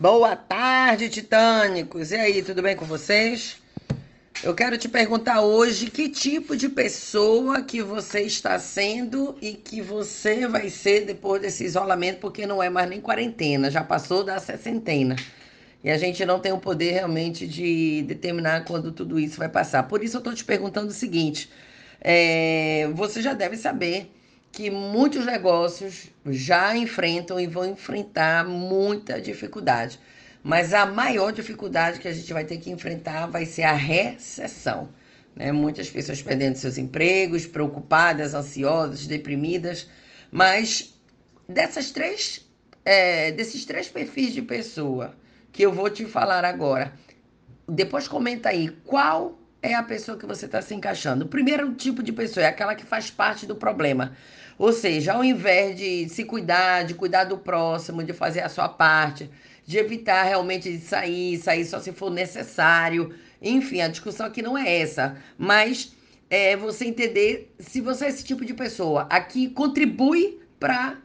Boa tarde, titânicos! E aí, tudo bem com vocês? Eu quero te perguntar hoje que tipo de pessoa que você está sendo e que você vai ser depois desse isolamento, porque não é mais nem quarentena, já passou da sessentena. E a gente não tem o poder realmente de determinar quando tudo isso vai passar. Por isso eu estou te perguntando o seguinte: é, você já deve saber que muitos negócios já enfrentam e vão enfrentar muita dificuldade. Mas a maior dificuldade que a gente vai ter que enfrentar vai ser a recessão. Né? Muitas pessoas perdendo seus empregos, preocupadas, ansiosas, deprimidas. Mas dessas três, é, desses três perfis de pessoa que eu vou te falar agora, depois comenta aí qual é a pessoa que você está se encaixando. O primeiro tipo de pessoa é aquela que faz parte do problema. Ou seja, ao invés de se cuidar, de cuidar do próximo, de fazer a sua parte, de evitar realmente de sair, sair só se for necessário. Enfim, a discussão aqui não é essa. Mas é você entender se você é esse tipo de pessoa. Aqui contribui para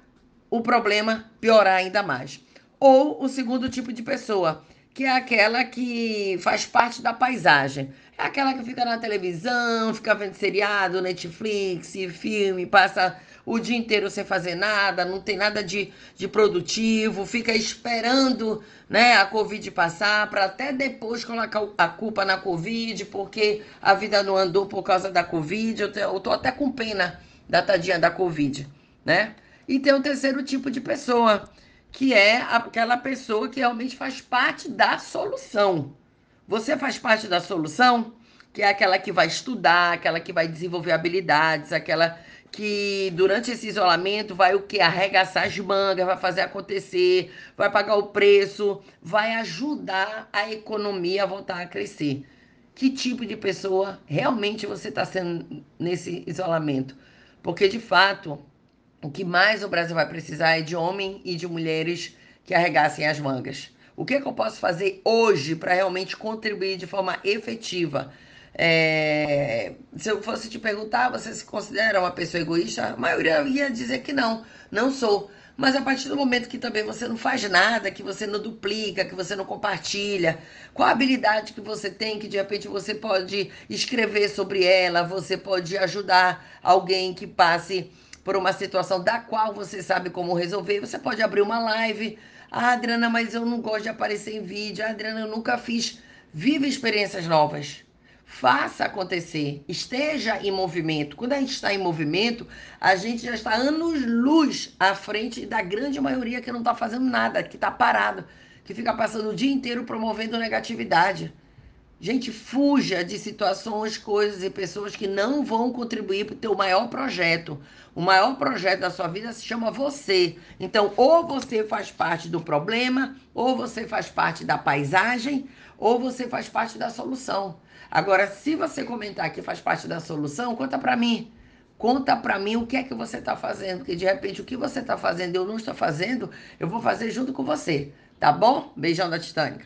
o problema piorar ainda mais. Ou o segundo tipo de pessoa, que é aquela que faz parte da paisagem. É aquela que fica na televisão, fica vendo seriado, Netflix, filme, passa o dia inteiro sem fazer nada, não tem nada de, de produtivo, fica esperando né, a Covid passar para até depois colocar a culpa na Covid, porque a vida não andou por causa da Covid. Eu, eu tô até com pena da tadinha da Covid, né? E tem o terceiro tipo de pessoa, que é aquela pessoa que realmente faz parte da solução. Você faz parte da solução, que é aquela que vai estudar, aquela que vai desenvolver habilidades, aquela que durante esse isolamento vai o que? Arregaçar as mangas, vai fazer acontecer, vai pagar o preço, vai ajudar a economia a voltar a crescer. Que tipo de pessoa realmente você está sendo nesse isolamento? Porque, de fato, o que mais o Brasil vai precisar é de homens e de mulheres que arregassem as mangas. O que, é que eu posso fazer hoje para realmente contribuir de forma efetiva? É, se eu fosse te perguntar, você se considera uma pessoa egoísta? A maioria ia dizer que não, não sou. Mas a partir do momento que também você não faz nada, que você não duplica, que você não compartilha, qual a habilidade que você tem que de repente você pode escrever sobre ela, você pode ajudar alguém que passe por uma situação da qual você sabe como resolver, você pode abrir uma live. Ah, Adriana, mas eu não gosto de aparecer em vídeo. Ah, Adriana, eu nunca fiz. Vive experiências novas. Faça acontecer, esteja em movimento. Quando a gente está em movimento, a gente já está anos-luz à frente da grande maioria que não está fazendo nada, que está parado, que fica passando o dia inteiro promovendo negatividade. Gente, fuja de situações, coisas e pessoas que não vão contribuir para o teu maior projeto. O maior projeto da sua vida se chama você. Então, ou você faz parte do problema, ou você faz parte da paisagem, ou você faz parte da solução. Agora, se você comentar que faz parte da solução, conta para mim. Conta para mim o que é que você está fazendo, porque de repente o que você está fazendo eu não estou fazendo, eu vou fazer junto com você, tá bom? Beijão da Titânica.